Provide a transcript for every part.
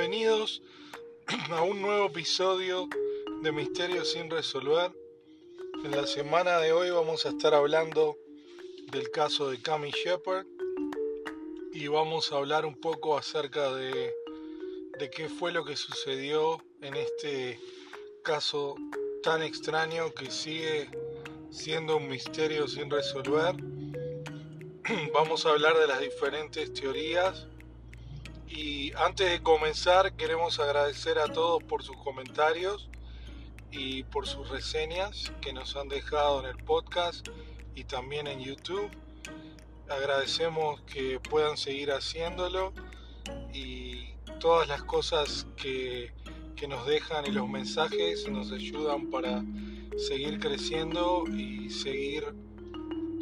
bienvenidos a un nuevo episodio de Misterios sin resolver. En la semana de hoy vamos a estar hablando del caso de Cami Shepard y vamos a hablar un poco acerca de, de qué fue lo que sucedió en este caso tan extraño que sigue siendo un misterio sin resolver. Vamos a hablar de las diferentes teorías y antes de comenzar queremos agradecer a todos por sus comentarios y por sus reseñas que nos han dejado en el podcast y también en YouTube. Agradecemos que puedan seguir haciéndolo y todas las cosas que, que nos dejan y los mensajes nos ayudan para seguir creciendo y seguir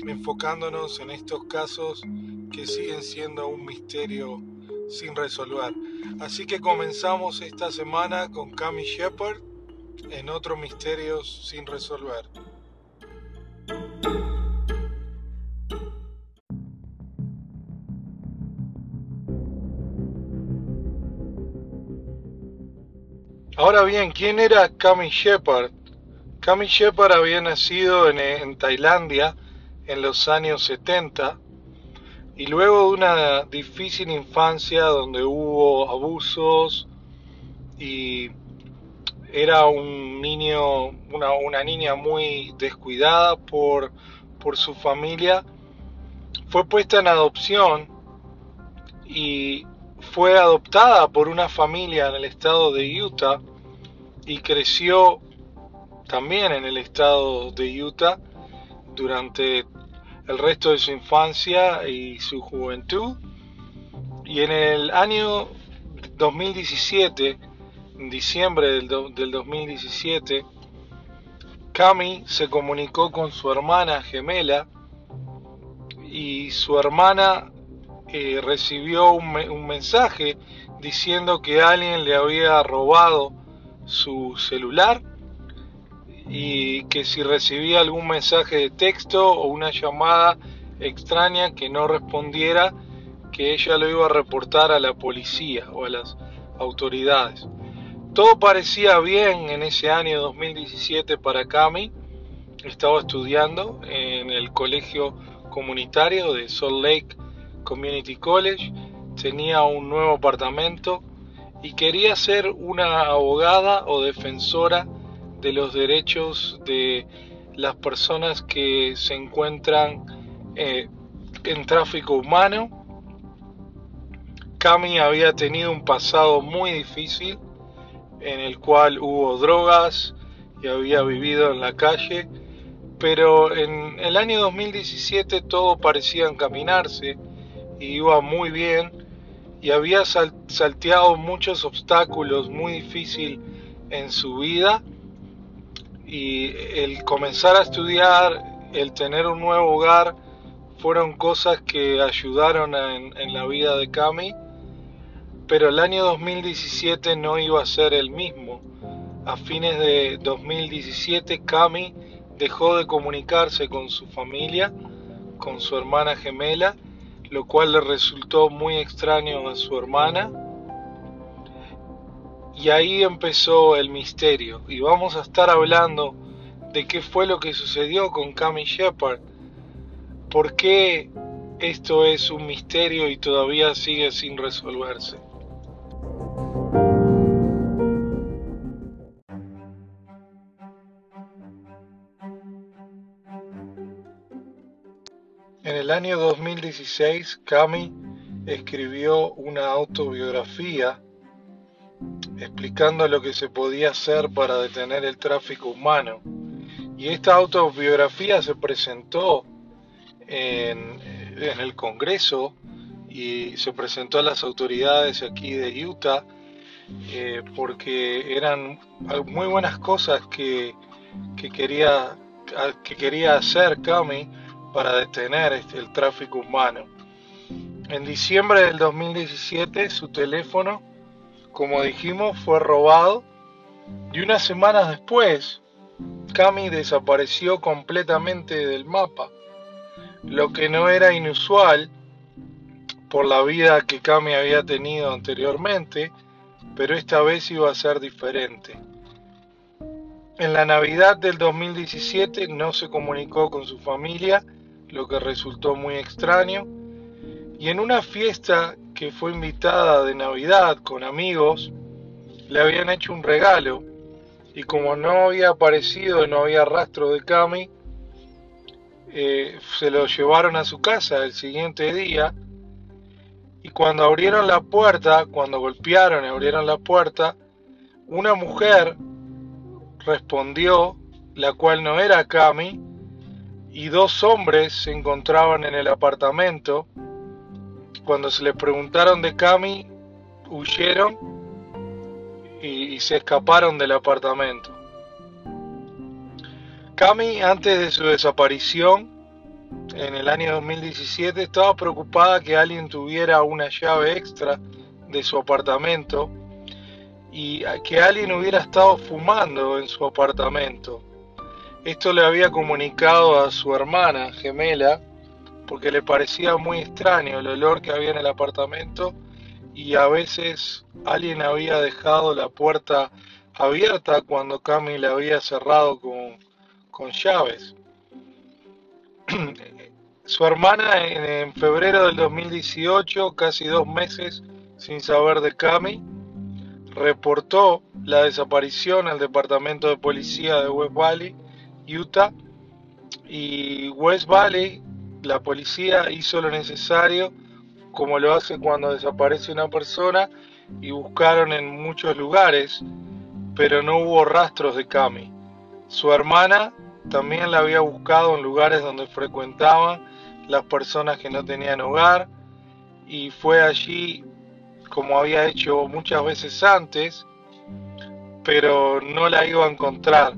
enfocándonos en estos casos que siguen siendo un misterio sin resolver. Así que comenzamos esta semana con Cami Shepard en otros misterios sin resolver. Ahora bien, ¿quién era Cami Shepard? Cami Shepard había nacido en, en Tailandia en los años 70 y luego de una difícil infancia donde hubo abusos y era un niño, una, niña muy descuidada por, por su familia, fue puesta en adopción y fue adoptada por una familia en el estado de Utah y creció también en el estado de Utah durante el resto de su infancia y su juventud. Y en el año 2017, en diciembre del, 2017, Cami se comunicó con su hermana gemela y su hermana eh, recibió un, un, mensaje diciendo que alguien le había robado su celular y que si recibía algún mensaje de texto o una llamada extraña que no respondiera, que ella lo iba a reportar a la policía o a las autoridades. Todo parecía bien en ese año 2017 para Cami. Estaba estudiando en el colegio comunitario de Salt Lake Community College. Tenía un nuevo apartamento y quería ser una abogada o defensora de los derechos de las personas que se encuentran eh, en tráfico humano. Cami había tenido un pasado muy difícil en el cual hubo drogas y había vivido en la calle, pero en el año 2017 todo parecía encaminarse y iba muy bien y había salteado muchos obstáculos muy difíciles en su vida y el comenzar a estudiar, el tener un nuevo hogar, fueron cosas que ayudaron en, la vida de Cami, pero el año 2017 no iba a ser el mismo. A fines de 2017 Cami dejó de comunicarse con su familia, con su hermana gemela, lo cual le resultó muy extraño a su hermana y ahí empezó el misterio. Y vamos a estar hablando de qué fue lo que sucedió con Cami Shepard. ¿Por qué esto es un misterio y todavía sigue sin resolverse? En el año 2016, Cami escribió una autobiografía explicando lo que se podía hacer para detener el tráfico humano. Y esta autobiografía se presentó en, el Congreso y se presentó a las autoridades aquí de Utah eh, porque eran muy buenas cosas que, que, quería, que quería hacer Cami para detener este, el tráfico humano. En diciembre del 2017 su teléfono como dijimos, fue robado y unas semanas después, Cami desapareció completamente del mapa, lo que no era inusual por la vida que Cami había tenido anteriormente, pero esta vez iba a ser diferente. En la Navidad del 2017 no se comunicó con su familia, lo que resultó muy extraño, y en una fiesta que fue invitada de Navidad con amigos, le habían hecho un regalo, y como no había aparecido, no había rastro de Cami, eh, se lo llevaron a su casa el siguiente día, y cuando abrieron la puerta, cuando golpearon y abrieron la puerta, una mujer respondió, la cual no era Cami, y dos hombres se encontraban en el apartamento. Cuando se les preguntaron de Cami, huyeron y, y se escaparon del apartamento. Cami, antes de su desaparición, en el año 2017, estaba preocupada que alguien tuviera una llave extra de su apartamento y que alguien hubiera estado fumando en su apartamento. Esto le había comunicado a su hermana gemela porque le parecía muy extraño el olor que había en el apartamento y a veces alguien había dejado la puerta abierta cuando Cami la había cerrado con, con llaves. su hermana en, en febrero del 2018, casi dos meses sin saber de Cami, reportó la desaparición al Departamento de Policía de West Valley, Utah, y West Valley, la policía hizo lo necesario, como lo hace cuando desaparece una persona, y buscaron en muchos lugares, pero no hubo rastros de Cami. Su hermana también la había buscado en lugares donde frecuentaban las personas que no tenían hogar, y fue allí como había hecho muchas veces antes, pero no la iba a encontrar.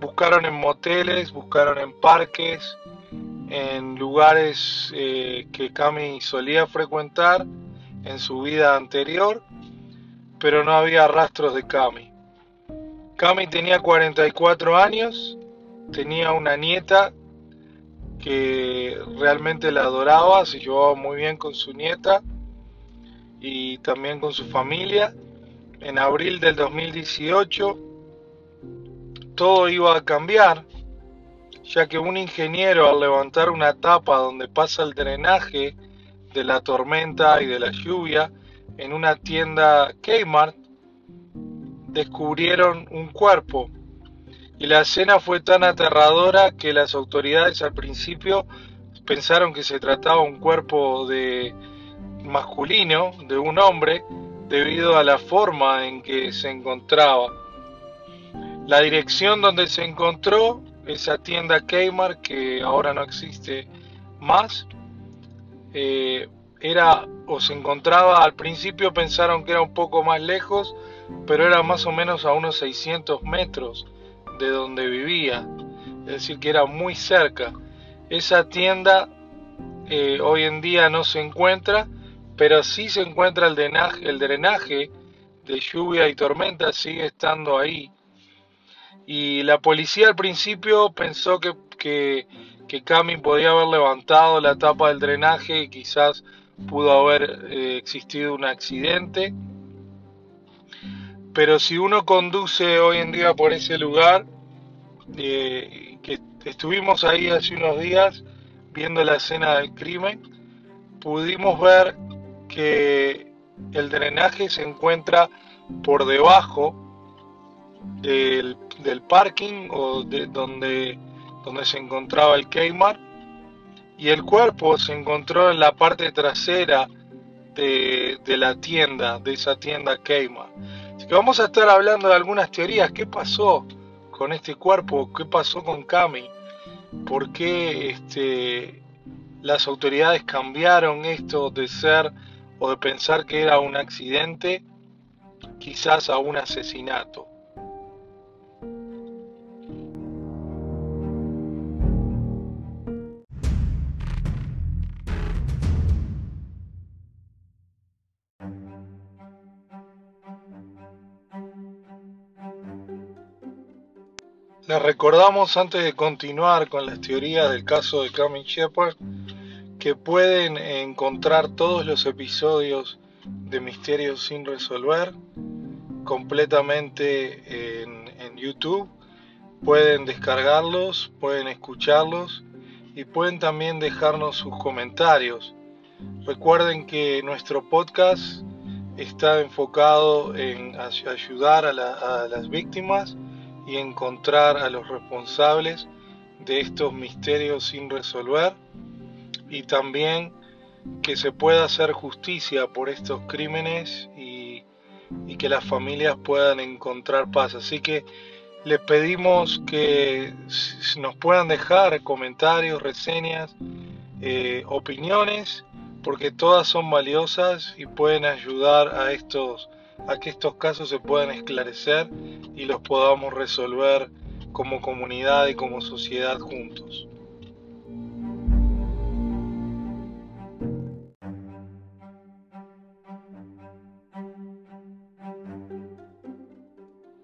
Buscaron en moteles, buscaron en parques, en lugares eh, que Cami solía frecuentar en su vida anterior, pero no había rastros de Cami. Cami tenía 44 años, tenía una nieta que realmente la adoraba, se llevaba muy bien con su nieta y también con su familia. En abril del 2018 todo iba a cambiar, ya que un ingeniero al levantar una tapa donde pasa el drenaje de la tormenta y de la lluvia en una tienda Kmart, descubrieron un cuerpo. Y la escena fue tan aterradora que las autoridades al principio pensaron que se trataba un cuerpo de masculino de un hombre debido a la forma en que se encontraba. La dirección donde se encontró, esa tienda Kmart que ahora no existe más, eh, era o se encontraba al principio pensaron que era un poco más lejos, pero era más o menos a unos 600 metros de donde vivía, es decir que era muy cerca. Esa tienda eh, hoy en día no se encuentra, pero sí se encuentra el drenaje, el drenaje de lluvia y tormenta, sigue estando ahí. Y la policía al principio pensó que, que, que Cami podía haber levantado la tapa del drenaje y quizás pudo haber eh, existido un accidente. Pero si uno conduce hoy en día por ese lugar, eh, que estuvimos ahí hace unos días viendo la escena del crimen, pudimos ver que el drenaje se encuentra por debajo del, parking o de donde, donde se encontraba el Kmart y el cuerpo se encontró en la parte trasera de, de la tienda, de esa tienda Kmart. Así que vamos a estar hablando de algunas teorías. ¿Qué pasó con este cuerpo? ¿Qué pasó con Cami? ¿Por qué este, las autoridades cambiaron esto de ser o de pensar que era un accidente, quizás a un asesinato. Recordamos antes de continuar con las teorías del caso de Cameron Shepard que pueden encontrar todos los episodios de Misterios sin resolver completamente en, en YouTube. Pueden descargarlos, pueden escucharlos y pueden también dejarnos sus comentarios. Recuerden que nuestro podcast está enfocado en ayudar a, las víctimas y encontrar a los responsables de estos misterios sin resolver y también que se pueda hacer justicia por estos crímenes y, y que las familias puedan encontrar paz. Así que le pedimos que nos puedan dejar comentarios, reseñas, eh, opiniones, porque todas son valiosas y pueden ayudar a estos a que estos casos se puedan esclarecer y los podamos resolver como comunidad y como sociedad juntos.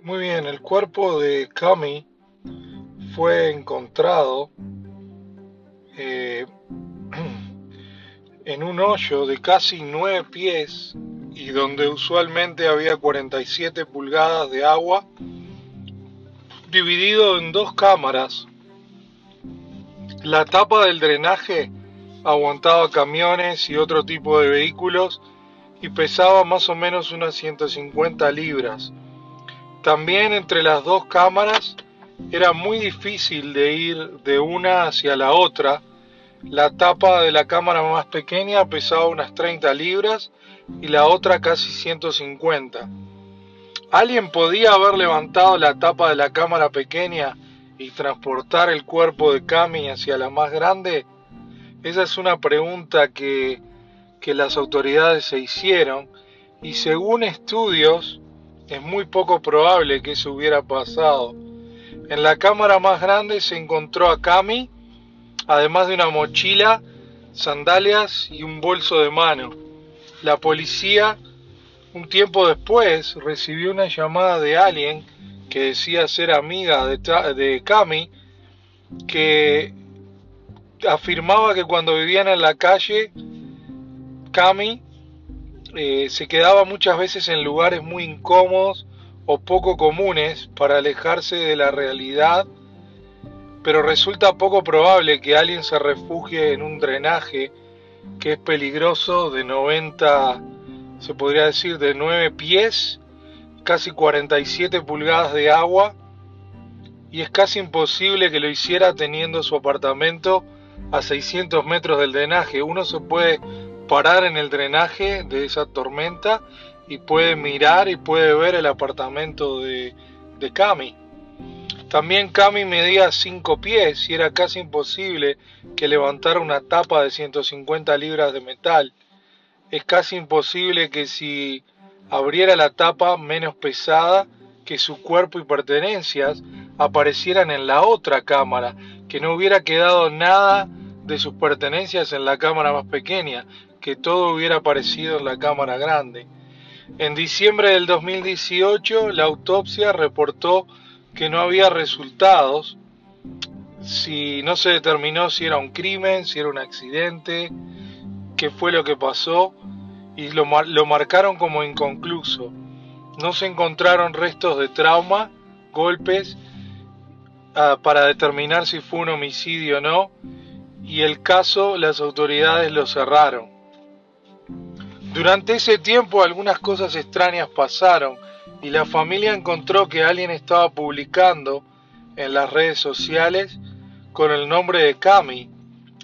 Muy bien, el cuerpo de Cami fue encontrado eh, en un hoyo de casi 9 pies y donde usualmente había 47 pulgadas de agua, dividido en dos cámaras. La tapa del drenaje aguantaba camiones y otro tipo de vehículos y pesaba más o menos unas 150 libras también entre las dos cámaras era muy difícil de ir de una hacia la otra. La tapa de la cámara más pequeña pesaba unas 30 libras y la otra casi 150. ¿Alguien podía haber levantado la tapa de la cámara pequeña y transportar el cuerpo de Cami hacia la más grande? Esa es una pregunta que, que las autoridades se hicieron y según estudios es muy poco probable que eso hubiera pasado. En la cámara más grande se encontró a Cami, además de una mochila, sandalias y un bolso de mano. La policía, un tiempo después, recibió una llamada de alguien que decía ser amiga de, de Cami, que afirmaba que cuando vivían en la calle, Cami eh, se quedaba muchas veces en lugares muy incómodos o poco comunes para alejarse de la realidad, pero resulta poco probable que alguien se refugie en un drenaje que es peligroso de 90, se podría decir, de 9 pies, casi 47 pulgadas de agua, y es casi imposible que lo hiciera teniendo su apartamento a 600 metros del drenaje. Uno se puede parar en el drenaje de esa tormenta y puede mirar y puede ver el apartamento de, de Cami. También Cami medía 5 pies y era casi imposible que levantara una tapa de 150 libras de metal. Es casi imposible que si abriera la tapa menos pesada que su cuerpo y pertenencias aparecieran en la otra cámara, que no hubiera quedado nada de sus pertenencias en la cámara más pequeña, que todo hubiera aparecido en la cámara grande. En diciembre del 2018, la autopsia reportó que no había resultados, si no se determinó si era un crimen, si era un accidente, qué fue lo que pasó, y lo, lo marcaron como inconcluso. No se encontraron restos de trauma, golpes, ah, para determinar si fue un homicidio o no, y el caso las autoridades lo cerraron. Durante ese tiempo algunas cosas extrañas pasaron y la familia encontró que alguien estaba publicando en las redes sociales con el nombre de Cami.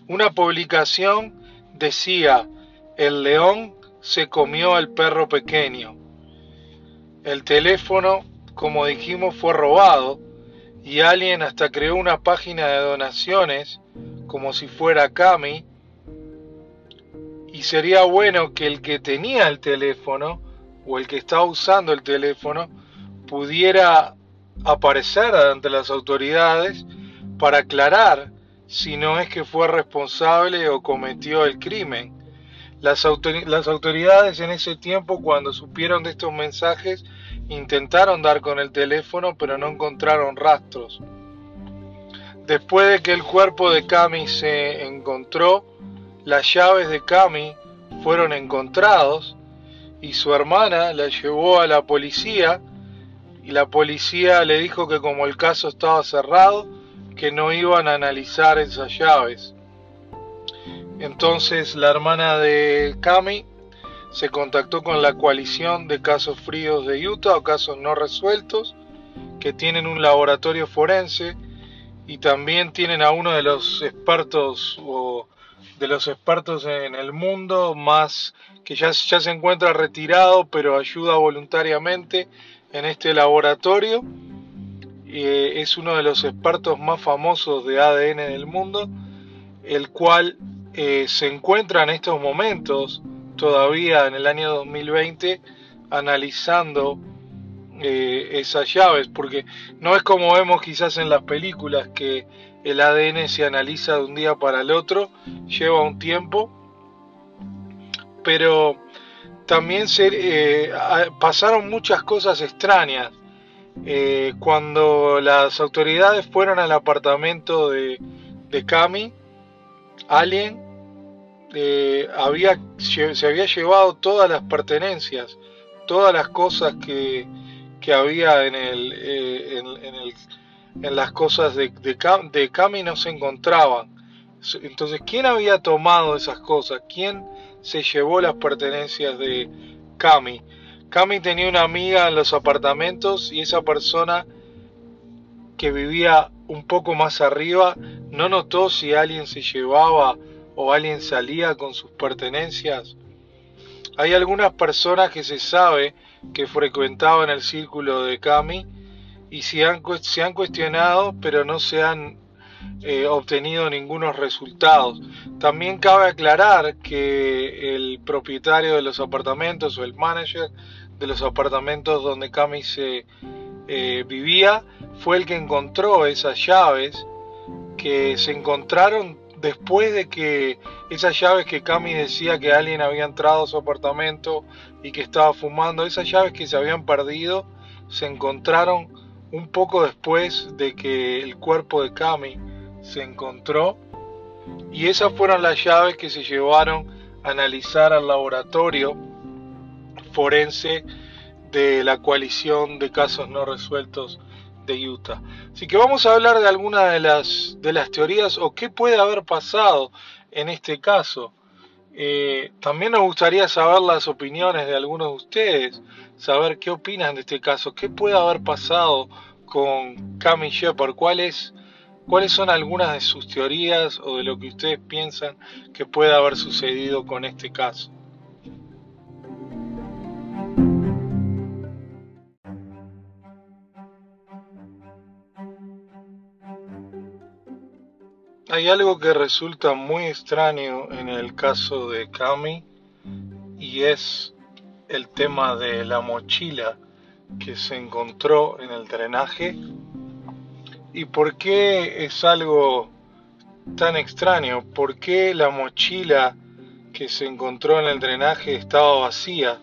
Una publicación decía, el león se comió al perro pequeño. El teléfono, como dijimos, fue robado y alguien hasta creó una página de donaciones como si fuera Cami y sería bueno que el que tenía el teléfono o el que estaba usando el teléfono pudiera aparecer ante las autoridades para aclarar si no es que fue responsable o cometió el crimen. Las, las autoridades en ese tiempo cuando supieron de estos mensajes intentaron dar con el teléfono pero no encontraron rastros. Después de que el cuerpo de Cami se encontró, las llaves de Cami fueron encontrados y su hermana la llevó a la policía y la policía le dijo que como el caso estaba cerrado, que no iban a analizar esas llaves. Entonces la hermana de Cami se contactó con la coalición de casos fríos de Utah o casos no resueltos, que tienen un laboratorio forense y también tienen a uno de los expertos o de los expertos en el mundo más que ya, se encuentra retirado pero ayuda voluntariamente en este laboratorio. Eh, es uno de los expertos más famosos de ADN del mundo el cual eh, se encuentra en estos momentos todavía en el año 2020 analizando eh, esas llaves porque no es como vemos quizás en las películas que el ADN se analiza de un día para el otro, lleva un tiempo, pero también se, eh, pasaron muchas cosas extrañas. Eh, cuando las autoridades fueron al apartamento de, Cami, Alien eh, había, se había llevado todas las pertenencias, todas las cosas que, había en el, en el en las cosas de, de, Cami no se encontraban. Entonces, ¿quién había tomado esas cosas? ¿Quién se llevó las pertenencias de Cami? Cami tenía una amiga en los apartamentos y esa persona que vivía un poco más arriba no notó si alguien se llevaba o alguien salía con sus pertenencias. Hay algunas personas que se sabe que frecuentaban el círculo de Cami y se han, se han cuestionado, pero no se han eh, obtenido ningunos resultados. También cabe aclarar que el propietario de los apartamentos o el manager de los apartamentos donde Cami se eh, vivía fue el que encontró esas llaves que se encontraron después de que esas llaves que Cami decía que alguien había entrado a su apartamento y que estaba fumando, esas llaves que se habían perdido, se encontraron un poco después de que el cuerpo de Cami se encontró y esas fueron las llaves que se llevaron a analizar al laboratorio forense de la coalición de casos no resueltos de Utah. Así que vamos a hablar de algunas de las, de las teorías o qué puede haber pasado en este caso. Eh, también nos gustaría saber las opiniones de algunos de ustedes, saber qué opinan de este caso, qué puede haber pasado con Cami Shepard, ¿cuáles, cuáles son algunas de sus teorías o de lo que ustedes piensan que puede haber sucedido con este caso. Hay algo que resulta muy extraño en el caso de Cami y es el tema de la mochila que se encontró en el drenaje y por qué es algo tan extraño, por qué la mochila que se encontró en el drenaje estaba vacía.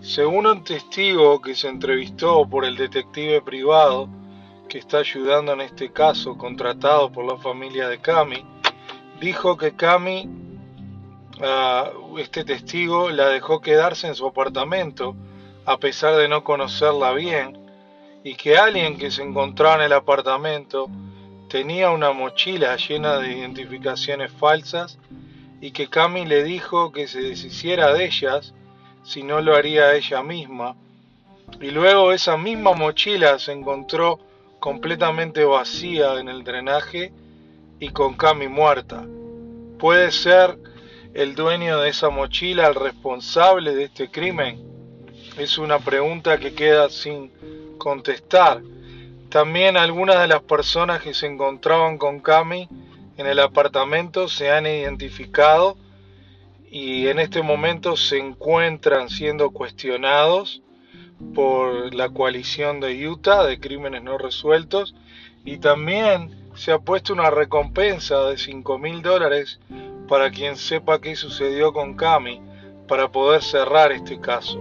Según un testigo que se entrevistó por el detective privado, que está ayudando en este caso, contratado por la familia de Cami, dijo que Cami, ah, este testigo, la dejó quedarse en su apartamento a pesar de no conocerla bien, y que alguien que se encontraba en el apartamento tenía una mochila llena de identificaciones falsas y que Cami le dijo que se deshiciera de ellas si no lo haría ella misma. Y luego esa misma mochila se encontró completamente vacía en el drenaje y con Cami muerta. ¿Puede ser el dueño de esa mochila el responsable de este crimen? Es una pregunta que queda sin contestar. También algunas de las personas que se encontraban con Cami en el apartamento se han identificado y en este momento se encuentran siendo cuestionados por la coalición de Utah de crímenes no resueltos y también se ha puesto una recompensa de 5 mil dólares para quien sepa qué sucedió con Cami para poder cerrar este caso.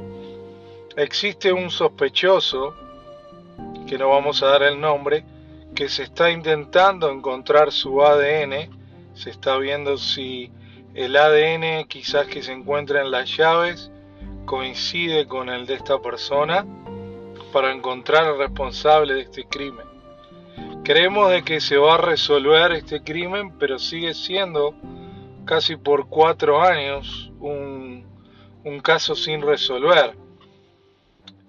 Existe un sospechoso, que no vamos a dar el nombre, que se está intentando encontrar su ADN, se está viendo si el ADN quizás que se encuentra en las llaves coincide con el de esta persona para encontrar al responsable de este crimen. Creemos de que se va a resolver este crimen, pero sigue siendo casi por cuatro años un, un caso sin resolver.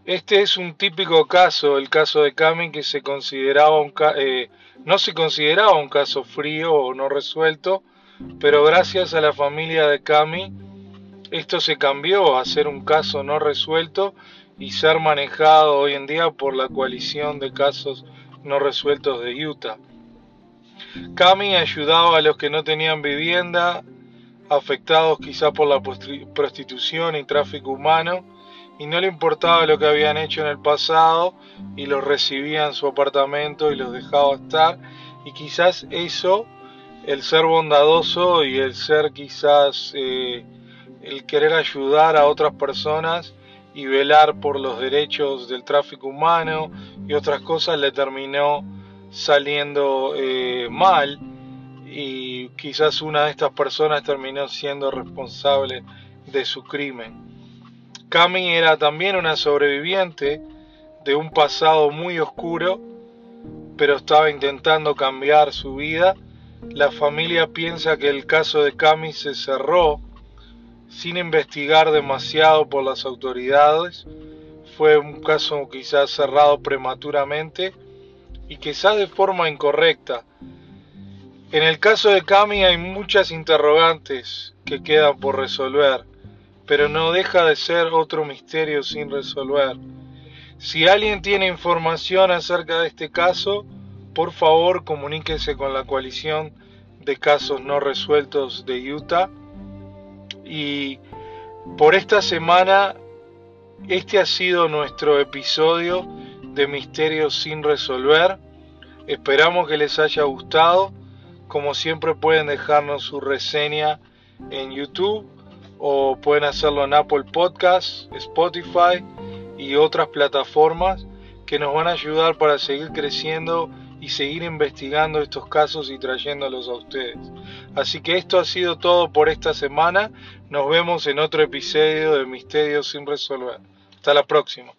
Este es un típico caso, el caso de Cami, que se consideraba un eh, no se consideraba un caso frío o no resuelto, pero gracias a la familia de Cami, esto se cambió a ser un caso no resuelto y ser manejado hoy en día por la coalición de casos no resueltos de Utah. Cami ayudaba a los que no tenían vivienda, afectados quizá por la prostitución y tráfico humano, y no le importaba lo que habían hecho en el pasado y los recibía en su apartamento y los dejaba estar y quizás eso, el ser bondadoso y el ser quizás eh, el querer ayudar a otras personas y velar por los derechos del tráfico humano y otras cosas le terminó saliendo eh, mal y quizás una de estas personas terminó siendo responsable de su crimen. Cami era también una sobreviviente de un pasado muy oscuro, pero estaba intentando cambiar su vida. La familia piensa que el caso de Cami se cerró sin investigar demasiado por las autoridades. Fue un caso quizás cerrado prematuramente y quizás de forma incorrecta. En el caso de Cami hay muchas interrogantes que quedan por resolver pero no deja de ser otro misterio sin resolver. Si alguien tiene información acerca de este caso, por favor comuníquese con la coalición de casos no resueltos de Utah. Y por esta semana, este ha sido nuestro episodio de Misterios sin resolver. Esperamos que les haya gustado. Como siempre pueden dejarnos su reseña en YouTube o pueden hacerlo en Apple Podcasts, Spotify y otras plataformas que nos van a ayudar para seguir creciendo y seguir investigando estos casos y trayéndolos a ustedes. Así que esto ha sido todo por esta semana. Nos vemos en otro episodio de Misterios sin Resolver. Hasta la próxima.